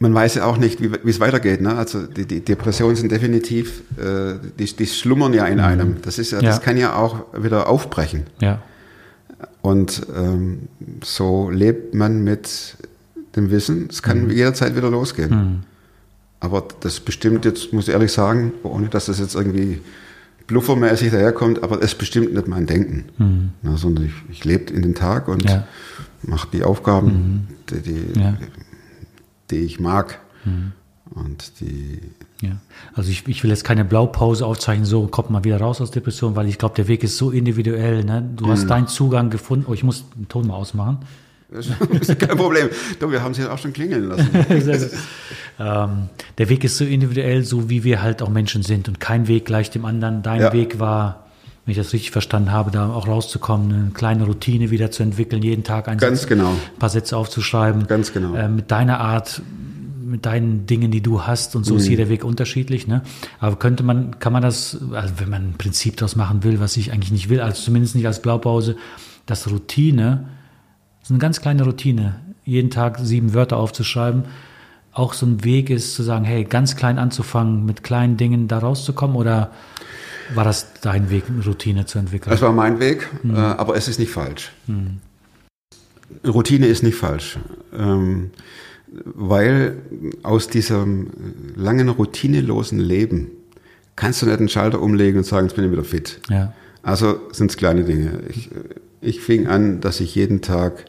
Speaker 1: Man weiß ja auch nicht, wie wie es weitergeht. Ne? Also die, die Depressionen sind definitiv, äh, die, die schlummern ja in einem. Das ist ja,
Speaker 4: Ja.
Speaker 1: das kann ja auch wieder aufbrechen.
Speaker 4: Ja.
Speaker 1: Und ähm, so lebt man mit dem Wissen, es kann jederzeit wieder losgehen. Aber das bestimmt jetzt, muss ich ehrlich sagen, ohne dass das jetzt irgendwie bluffermäßig daherkommt, aber es bestimmt nicht mein Denken. Na, sondern ich, ich lebe in den Tag und
Speaker 4: Ja.
Speaker 1: mache die Aufgaben, die, die,
Speaker 4: Ja.
Speaker 1: die ich mag. Und die,
Speaker 4: Ja, also ich, ich will jetzt keine Blaupause aufzeichnen, so kommt man wieder raus aus Depression, weil ich glaube, der Weg ist so individuell. Ne? Du hast deinen Zugang gefunden. Oh, ich muss den Ton mal ausmachen.
Speaker 1: Das ist kein Problem. Du, wir haben sie auch schon klingeln lassen.
Speaker 4: Ähm, der Weg ist so individuell, so wie wir halt auch Menschen sind und kein Weg gleich dem anderen. Dein
Speaker 1: Ja.
Speaker 4: Weg war, wenn ich das richtig verstanden habe, da auch rauszukommen, eine kleine Routine wieder zu entwickeln, jeden Tag ein,
Speaker 1: Ganz
Speaker 4: Satz,
Speaker 1: genau.
Speaker 4: ein paar Sätze aufzuschreiben.
Speaker 1: Ganz genau.
Speaker 4: Äh, mit deiner Art, mit deinen Dingen, die du hast und so
Speaker 1: Mhm.
Speaker 4: ist jeder Weg unterschiedlich. Ne? Aber könnte man, kann man das, also wenn man ein Prinzip daraus machen will, was ich eigentlich nicht will, also zumindest nicht als Blaupause, dass Routine, so eine ganz kleine Routine, jeden Tag sieben Wörter aufzuschreiben, auch so ein Weg ist zu sagen, hey, ganz klein anzufangen, mit kleinen Dingen da rauszukommen oder war das dein Weg, eine Routine zu entwickeln?
Speaker 1: Das war mein Weg, äh, aber es ist nicht falsch. Routine ist nicht falsch, ähm, weil aus diesem langen routinelosen Leben kannst du nicht einen Schalter umlegen und sagen, jetzt bin ich wieder fit.
Speaker 4: ja,
Speaker 1: Also sind es kleine Dinge. Ich, ich fing an, dass ich jeden Tag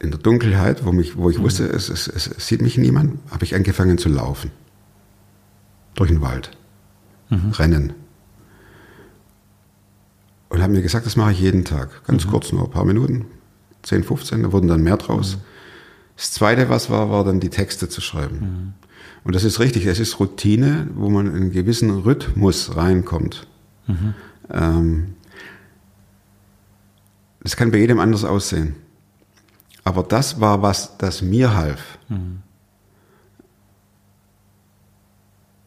Speaker 1: in der Dunkelheit, wo, mich, wo ich wusste, es, es, es, sieht mich niemand, habe ich angefangen zu laufen. Durch den Wald. Rennen. Und habe mir gesagt, das mache ich jeden Tag. Ganz kurz, nur ein paar Minuten. 10, 15, da wurden dann mehr draus. Das Zweite, was war, war dann die Texte zu schreiben. Und das ist richtig, es ist Routine, wo man in einen gewissen Rhythmus reinkommt. Ähm, das kann bei jedem anders aussehen. Aber das war was, das mir half,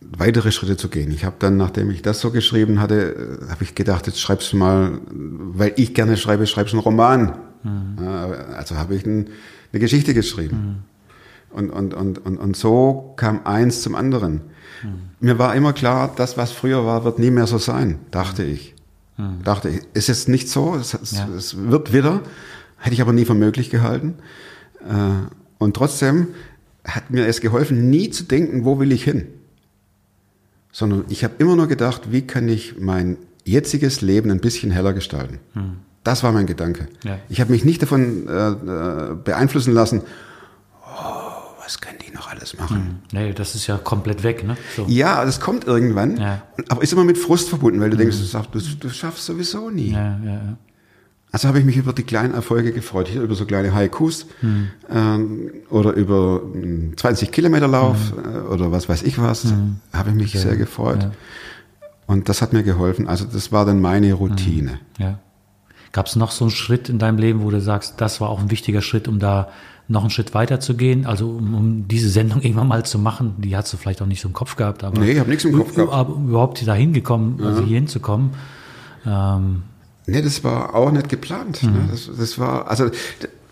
Speaker 1: weitere Schritte zu gehen. Ich habe dann, nachdem ich das so geschrieben hatte, äh, habe ich gedacht, jetzt schreibst du mal, weil ich gerne schreibe, schreibst du einen Roman. Ja, Also habe ich ein, eine Geschichte geschrieben. Und, und, und, und, und so kam eins zum anderen. Mir war immer klar, das, was früher war, wird nie mehr so sein, dachte ich. Dachte ich, ist jetzt nicht so, es,
Speaker 4: Ja.
Speaker 1: es wird wieder, hätte ich aber nie für möglich gehalten. Äh, Und trotzdem hat mir es geholfen, nie zu denken, wo will ich hin. Sondern ich habe immer nur gedacht, wie kann ich mein jetziges Leben ein bisschen heller gestalten. Das war mein Gedanke.
Speaker 4: Ja.
Speaker 1: Ich habe mich nicht davon äh, äh, beeinflussen lassen, oh, was können die noch alles machen.
Speaker 4: nee, das ist ja komplett weg. Ne? So.
Speaker 1: Ja, das kommt irgendwann,
Speaker 4: Ja.
Speaker 1: aber ist immer mit Frust verbunden, weil du denkst, du, schaffst- du, schaffst sowieso nie.
Speaker 4: Ja.
Speaker 1: Also habe ich mich über die kleinen Erfolge gefreut, über so kleine Haikus ähm, oder über einen 20 Kilometer Lauf äh, oder was weiß ich was, habe ich mich sehr gefreut.
Speaker 4: ja.
Speaker 1: Und das hat mir geholfen. Also das war dann meine Routine.
Speaker 4: Ja. Gab es noch so einen Schritt in deinem Leben, wo du sagst, das war auch ein wichtiger Schritt, um da noch einen Schritt weiter zu gehen? Also um, um diese Sendung irgendwann mal zu machen, die hast du vielleicht auch nicht so im Kopf gehabt, aber
Speaker 1: Nee, ich habe nichts im Kopf gehabt.
Speaker 4: aber überhaupt da hingekommen, also hier hinzukommen. Ähm,
Speaker 1: Nee, das war auch nicht geplant. Ne? Das, das war, also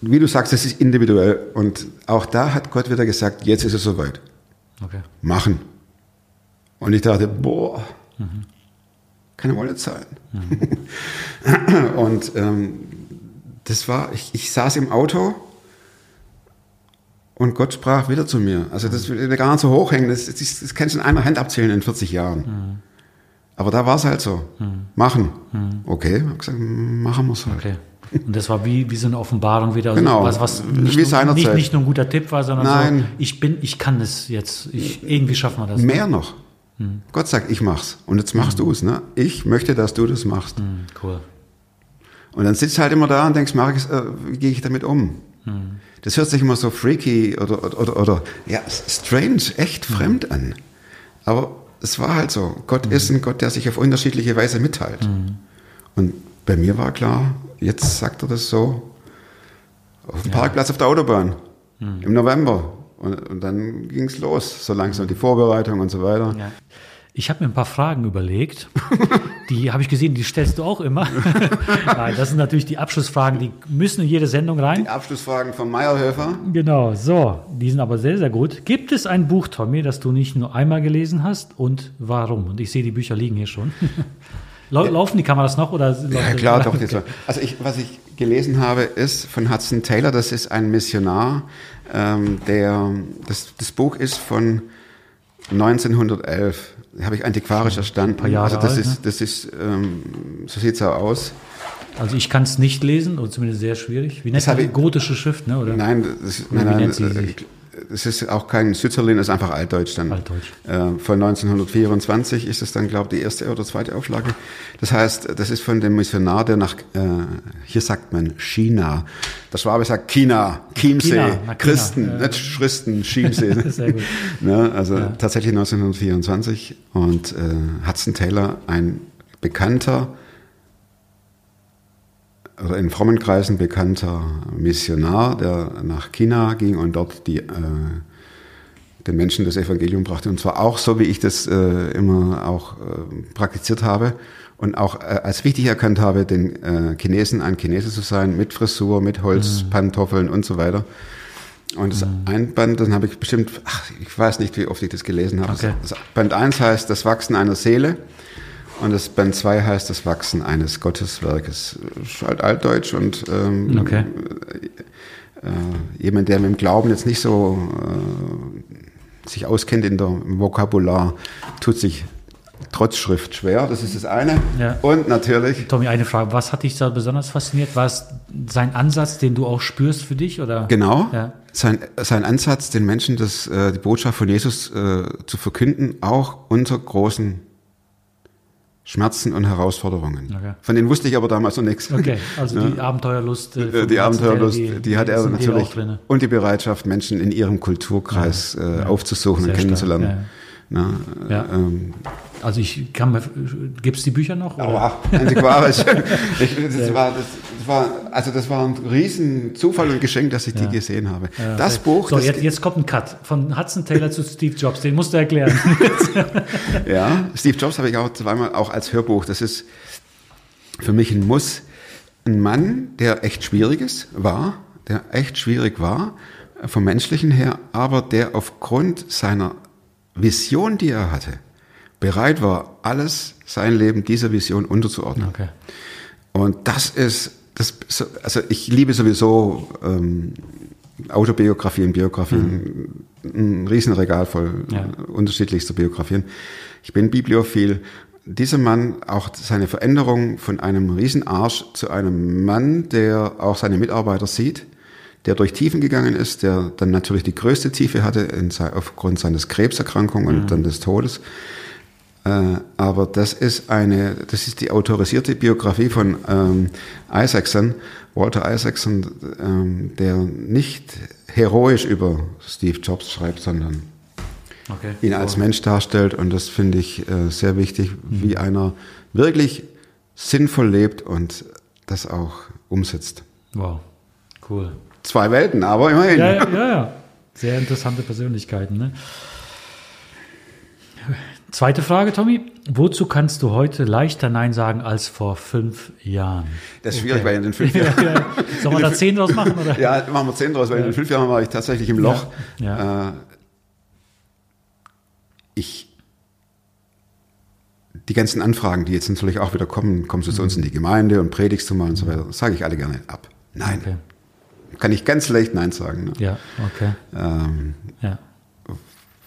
Speaker 1: wie du sagst, das ist individuell. Und auch da hat Gott wieder gesagt, jetzt ist es soweit.
Speaker 4: Okay.
Speaker 1: Machen. Und ich dachte, boah, keine Wolle zahlen. und ähm, das war, ich, ich saß im Auto und Gott sprach wieder zu mir. Also das will ich gar nicht so hochhängen, das, das, das kannst du in einer Hand abzählen in 40 Jahren. Aber da war es halt so. Machen. Okay, hab gesagt, machen wir es halt.
Speaker 4: Okay. Und das war wie, wie so eine Offenbarung wieder. Also
Speaker 1: Genau.
Speaker 4: Was, was
Speaker 1: Wie
Speaker 4: nicht, nur,
Speaker 1: seinerzeit.
Speaker 4: nicht, nicht nur ein guter Tipp war, sondern
Speaker 1: Nein.
Speaker 4: so, ich bin, ich kann es jetzt. Ich, irgendwie schaffen wir das.
Speaker 1: Mehr noch. Gott sagt, ich mach's. Und jetzt machst du es. Ne? Ich möchte, dass du das machst.
Speaker 4: Hm, Cool.
Speaker 1: Und dann sitzt du halt immer da und denkst, Markus, äh, wie gehe ich damit um? Das hört sich immer so freaky oder, oder, oder, oder ja, strange, echt fremd an. Aber es war halt so. Gott ist ein Gott, der sich auf unterschiedliche Weise mitteilt. Und bei mir war klar, jetzt sagt er das so auf dem Parkplatz auf der Autobahn im November. Und, und dann ging es los, so langsam die Vorbereitung und so weiter.
Speaker 4: Ja. Ich habe mir ein paar Fragen überlegt. Die habe ich gesehen, die stellst du auch immer. Nein, das sind natürlich die Abschlussfragen, die müssen in jede Sendung rein.
Speaker 1: Die Abschlussfragen von Meyerhöfer.
Speaker 4: Genau, so. Die sind aber sehr, sehr gut. Gibt es ein Buch, Tommy, das du nicht nur einmal gelesen hast und warum? Und ich sehe, die Bücher liegen hier schon. Lau Laufen die Kameras noch? Oder
Speaker 1: Ja, klar, doch. War, also ich, was ich gelesen habe, ist von Hudson Taylor, das ist ein Missionar, ähm, der, das, das Buch ist von 1911. Habe ich antiquarisch erstanden.
Speaker 4: paar Jahre
Speaker 1: also das
Speaker 4: alt,
Speaker 1: ist, das ist, ähm, so sieht's auch aus.
Speaker 4: Also ich kann es nicht lesen, oder zumindest sehr schwierig. Wie nennt
Speaker 1: Das
Speaker 4: man
Speaker 1: ich-
Speaker 4: gotische Schrift, ne? Oder?
Speaker 1: Nein, das,
Speaker 4: Oder
Speaker 1: nein, nein, es ist auch kein Sützerlin, es ist einfach Altdeutsch dann.
Speaker 4: Altdeutsch.
Speaker 1: Äh, von 1924 ist es dann, glaube ich, die erste oder zweite Auflage. Das heißt, das ist von dem Missionar, der nach, äh, hier sagt man China. Der Schwabe sagt China, Chiemsee,
Speaker 4: China, na, China,
Speaker 1: Christen,
Speaker 4: ja.
Speaker 1: nicht Schristen, Chiemsee.
Speaker 4: Sehr gut.
Speaker 1: ne, also tatsächlich 1924 und äh, Hudson Taylor, ein bekannter oder in frommen Kreisen bekannter Missionar, der nach China ging und dort die, äh, den Menschen das Evangelium brachte. Und zwar auch so, wie ich das äh, immer auch äh, praktiziert habe und auch äh, als wichtig erkannt habe, den äh, Chinesen ein Chinese zu sein, mit Frisur, mit Holzpantoffeln und so weiter. Und das ein Band, dann habe ich bestimmt, ach, ich weiß nicht, wie oft ich das gelesen habe.
Speaker 4: Okay.
Speaker 1: Das Band 1 heißt Das Wachsen einer Seele und das Band 2 heißt Das Wachsen eines Gotteswerkes. Halt altdeutsch und ähm,
Speaker 4: Okay.
Speaker 1: äh, jemand, der mit dem Glauben jetzt nicht so äh, sich auskennt in der, im Vokabular, tut sich trotz Schrift schwer. Das ist das eine.
Speaker 4: Ja.
Speaker 1: Und natürlich
Speaker 4: Tommy, eine Frage. Was hat dich da besonders fasziniert? War es sein Ansatz, den du auch spürst für dich? Oder?
Speaker 1: Genau.
Speaker 4: Ja.
Speaker 1: Sein, sein Ansatz, den Menschen das, äh, die Botschaft von Jesus äh, zu verkünden, auch unter großen Schmerzen und Herausforderungen.
Speaker 4: Okay.
Speaker 1: Von denen wusste ich aber damals noch nichts.
Speaker 4: Okay, also die Abenteuerlust. äh,
Speaker 1: Äh, Die Abenteuerlust,
Speaker 4: Taylor,
Speaker 1: die, hat er natürlich. Und die Bereitschaft, Menschen in ihrem Kulturkreis äh, aufzusuchen
Speaker 4: Sehr
Speaker 1: und kennenzulernen. Na,
Speaker 4: Ja.
Speaker 1: ähm,
Speaker 4: Also ich kann mir, gibt's die Bücher noch? Oder?
Speaker 1: aber antiquarisch. ich, das, war, das war, also das war ein riesen Zufall und Geschenk, dass ich die gesehen habe. das
Speaker 4: Okay.
Speaker 1: Buch,
Speaker 4: So,
Speaker 1: das,
Speaker 4: jetzt, jetzt kommt ein Cut. Von Hudson Taylor zu Steve Jobs. Den musst du erklären.
Speaker 1: Ja, Steve Jobs habe ich auch zweimal auch als Hörbuch. Das ist für mich ein Muss. Ein Mann, der echt schwierig ist, war, der echt schwierig war, vom menschlichen her, aber der aufgrund seiner Vision, die er hatte, bereit war, alles sein Leben dieser Vision unterzuordnen.
Speaker 4: Okay.
Speaker 1: Und das ist, das, so- also ich liebe sowieso ähm, Autobiografien, Biografien, ein Riesenregal voll
Speaker 4: Ja.
Speaker 1: unterschiedlichster Biografien. Ich bin bibliophil. Dieser Mann, auch seine Veränderung von einem Riesenarsch zu einem Mann, der auch seine Mitarbeiter sieht, der durch Tiefen gegangen ist, der dann natürlich die größte Tiefe hatte in, aufgrund seines Krebserkrankungen und dann des Todes. Äh, aber das ist eine, das ist die autorisierte Biografie von ähm, Isaacson, Walter Isaacson, ähm, der nicht heroisch über Steve Jobs schreibt, sondern
Speaker 4: okay.
Speaker 1: ihn als Mensch darstellt. Und das finde ich äh, sehr wichtig, wie einer wirklich sinnvoll lebt und das auch umsetzt.
Speaker 4: Wow. Cool.
Speaker 1: Zwei Welten, aber immerhin.
Speaker 4: Ja, ja, ja. Sehr interessante Persönlichkeiten. Ne? Zweite Frage, Tommy. Wozu kannst du heute leichter Nein sagen als vor fünf Jahren?
Speaker 1: Das ist schwierig, weil in den fünf Jahren.
Speaker 4: Ja, ja. Sollen wir da zehn draus machen? Oder?
Speaker 1: Ja, machen wir zehn draus, weil in den fünf Jahren war ich tatsächlich im Loch.
Speaker 4: Ja.
Speaker 1: Äh, ich die ganzen Anfragen, die jetzt natürlich auch wieder kommen, kommst du zu uns in die Gemeinde und predigst du mal und so weiter, sage ich alle gerne ab. Nein.
Speaker 4: Okay.
Speaker 1: Kann ich ganz leicht Nein sagen. Ne?
Speaker 4: Ja, okay.
Speaker 1: Ähm,
Speaker 4: Ja.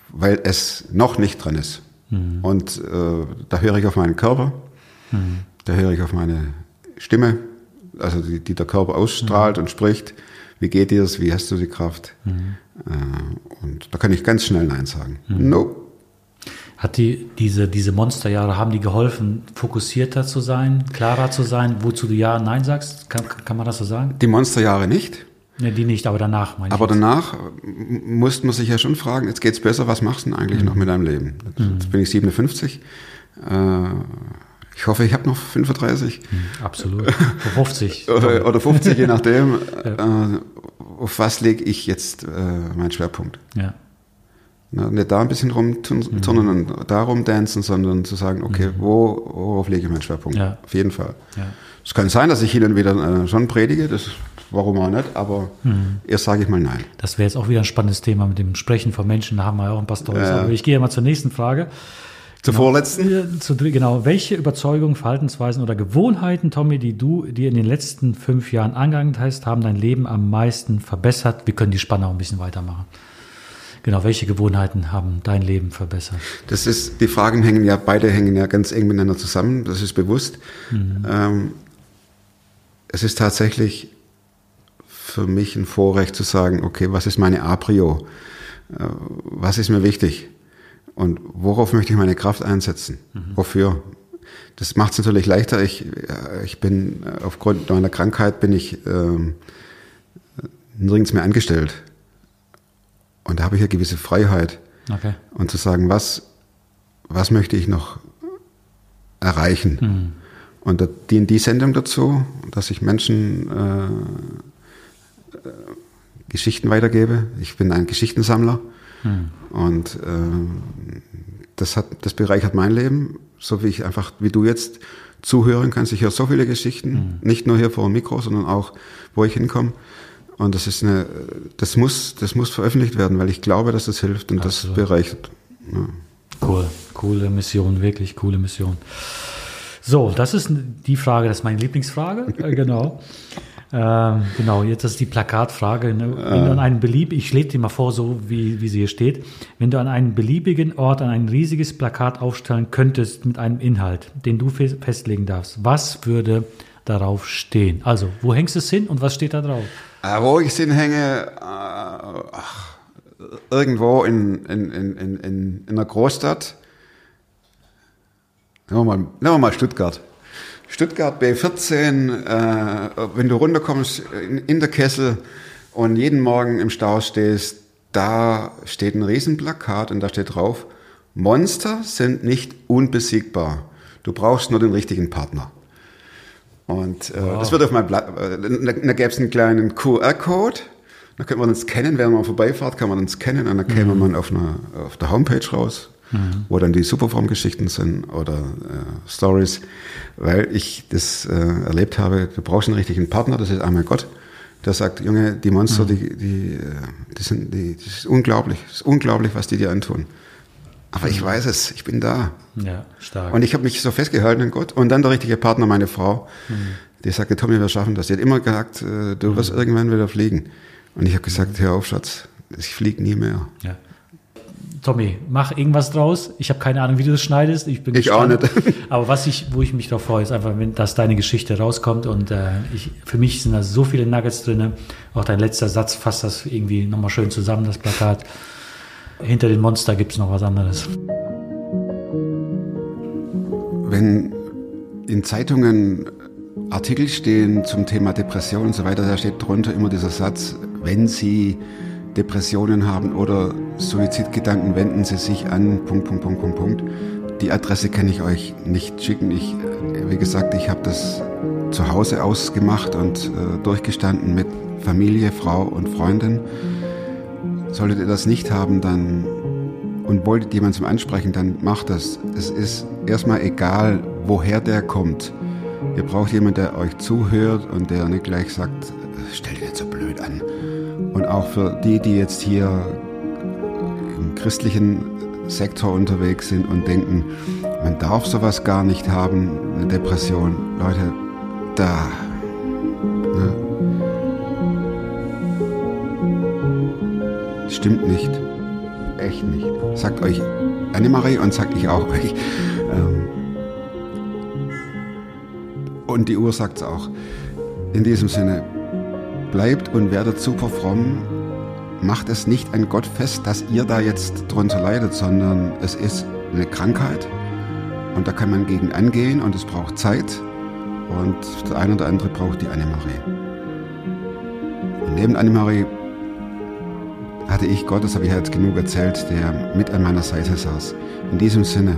Speaker 1: weil es noch nicht dran ist.
Speaker 4: Mhm.
Speaker 1: Und äh, da höre ich auf meinen Körper, da höre ich auf meine Stimme, also die, die der Körper ausstrahlt
Speaker 4: Mhm.
Speaker 1: und spricht. Wie geht dir's? Wie hast du die Kraft? Äh, und da kann ich ganz schnell Nein sagen.
Speaker 4: Mhm.
Speaker 1: No.
Speaker 4: Hat die, diese, diese Monsterjahre, haben die geholfen, fokussierter zu sein, klarer zu sein, wozu du Ja und Nein sagst? Kann, kann man das so sagen?
Speaker 1: Die Monsterjahre nicht.
Speaker 4: Ne, die nicht, aber danach meine ich.
Speaker 1: Aber danach m- musste man sich ja schon fragen, jetzt geht's besser, was machst du denn eigentlich
Speaker 4: Mhm.
Speaker 1: noch mit deinem Leben? Jetzt, jetzt bin ich 57. Äh, ich hoffe, ich habe noch 35
Speaker 4: Absolut. Vor 50.
Speaker 1: oder, oder 50, je nachdem. äh, auf was lege ich jetzt äh, meinen Schwerpunkt?
Speaker 4: Ja.
Speaker 1: Ne, nicht da ein bisschen rumturnen und da rumdancen, sondern zu sagen, okay, wo, worauf lege ich meinen Schwerpunkt?
Speaker 4: Ja.
Speaker 1: Auf jeden Fall.
Speaker 4: Ja.
Speaker 1: Es kann sein, dass ich hin und wieder äh, schon predige, das warum auch nicht, aber erst sage ich mal nein.
Speaker 4: Das wäre jetzt auch wieder ein spannendes Thema mit dem Sprechen von Menschen. Da haben wir ja auch ein paar Storys.
Speaker 1: Ja.
Speaker 4: Aber ich gehe mal zur nächsten Frage.
Speaker 1: Zur vorletzten?
Speaker 4: Äh, Zu, genau. Welche Überzeugungen, Verhaltensweisen oder Gewohnheiten, Tommy, die du dir in den letzten fünf Jahren angeeignet hast, haben dein Leben am meisten verbessert? Wir können die Spanne auch ein bisschen weitermachen. Genau, welche Gewohnheiten haben dein Leben verbessert?
Speaker 1: Das ist, die Fragen hängen ja, beide hängen ja ganz eng miteinander zusammen, das ist bewusst. Ähm, es ist tatsächlich für mich ein Vorrecht zu sagen, okay, was ist meine A-Prio? Äh, was ist mir wichtig? Und worauf möchte ich meine Kraft einsetzen? Wofür? Das macht es natürlich leichter. Ich, äh, ich bin äh, aufgrund meiner Krankheit bin ich ähm, nirgends mehr angestellt. Und da habe ich eine gewisse Freiheit
Speaker 4: Okay.
Speaker 1: und zu sagen, was, was möchte ich noch erreichen. Und da dient die Sendung dazu, dass ich Menschen äh, Geschichten weitergebe. Ich bin ein Geschichtensammler und äh, das, hat, das bereichert mein Leben, so wie ich einfach, wie du jetzt zuhören kannst. Ich höre so viele Geschichten, nicht nur hier vor dem Mikro, sondern auch, wo ich hinkomme. Und das ist eine, das muss, das muss veröffentlicht werden, weil ich glaube, dass das hilft und
Speaker 4: Absolut.
Speaker 1: das bereichert. Ja.
Speaker 4: Cool. Coole Mission, wirklich coole Mission. So, das ist die Frage, das ist meine Lieblingsfrage. Äh, genau. Ähm, genau, jetzt ist die Plakatfrage. Ne? Wenn du an einen beliebigen, ich lese dir mal vor, so wie, wie sie hier steht. Wenn du an einen beliebigen Ort an ein riesiges Plakat aufstellen könntest mit einem Inhalt, den du fe- festlegen darfst, was würde darauf stehen? Also, wo hängst du es hin und was steht da drauf?
Speaker 1: Äh, wo ich es hinhänge, äh, ach, irgendwo in, in, in, in, in, in einer Großstadt. Nehmen wir mal, nehmen wir mal Stuttgart. Stuttgart B14, äh, wenn du runterkommst in, in der Kessel und jeden Morgen im Stau stehst, da steht ein Riesenplakat und da steht drauf, Monster sind nicht unbesiegbar. Du brauchst nur den richtigen Partner. Und äh, das wird auf meinem Blatt, äh, da, da gäbe es einen kleinen QR-Code, da könnte man uns kennen, während man vorbeifährt, kann man uns kennen und dann käme man auf, einer, auf der Homepage raus, wo dann die Superform-Geschichten sind oder äh, Stories, weil ich das äh, erlebt habe, du brauchst einen richtigen Partner, das ist einmal Gott, der sagt, Junge, die Monster, die, die, äh, die sind, die, das ist unglaublich, das ist unglaublich, was die dir antun. Aber ich weiß es, ich bin da.
Speaker 4: Ja, stark.
Speaker 1: Und ich habe mich so festgehalten an Gott. Und dann der richtige Partner, meine Frau, die sagte, Tommy, wir schaffen das. Die hat immer gesagt, äh, du wirst irgendwann wieder fliegen. Und ich habe gesagt, hör auf, Schatz, ich fliege nie mehr.
Speaker 4: Ja. Tommy, mach irgendwas draus. Ich habe keine Ahnung, wie du das schneidest. Ich bin
Speaker 1: Ich auch nicht.
Speaker 4: Aber was ich, wo ich mich darauf freue, ist einfach, wenn, dass deine Geschichte rauskommt. Und äh, ich, für mich sind da so viele Nuggets drin. Auch dein letzter Satz fasst das irgendwie nochmal schön zusammen, das Plakat. Hinter den Monster gibt es noch was anderes.
Speaker 1: Wenn in Zeitungen Artikel stehen zum Thema Depression und so weiter, da steht drunter immer dieser Satz, wenn Sie Depressionen haben oder Suizidgedanken, wenden Sie sich an, Punkt, Punkt, Punkt, Punkt, Punkt. Die Adresse kann ich euch nicht schicken. Ich, wie gesagt, ich habe das zu Hause ausgemacht und äh, durchgestanden mit Familie, Frau und Freundin. Solltet ihr das nicht haben, dann und wolltet jemanden zum Ansprechen, dann macht das. Es ist erstmal egal, woher der kommt. Ihr braucht jemanden, der euch zuhört und der nicht gleich sagt, stell dich Und auch für die, die jetzt hier im christlichen Sektor unterwegs sind und denken, man darf sowas gar nicht haben, eine Depression. Leute, da. Ne? Stimmt nicht. Echt nicht. Sagt euch Annemarie und sagt ich auch euch. Ähm, und die Uhr sagt es auch. In diesem Sinne, bleibt und werdet super fromm. Macht es nicht an Gott fest, dass ihr da jetzt drunter leidet, sondern es ist eine Krankheit und da kann man gegen angehen und es braucht Zeit und der eine oder andere braucht die Annemarie. Und neben Annemarie hatte ich Gott, das habe ich jetzt genug erzählt, der mit an meiner Seite saß. In diesem Sinne,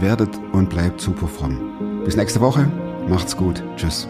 Speaker 1: werdet und bleibt super fromm. Bis nächste Woche. Macht's gut. Tschüss.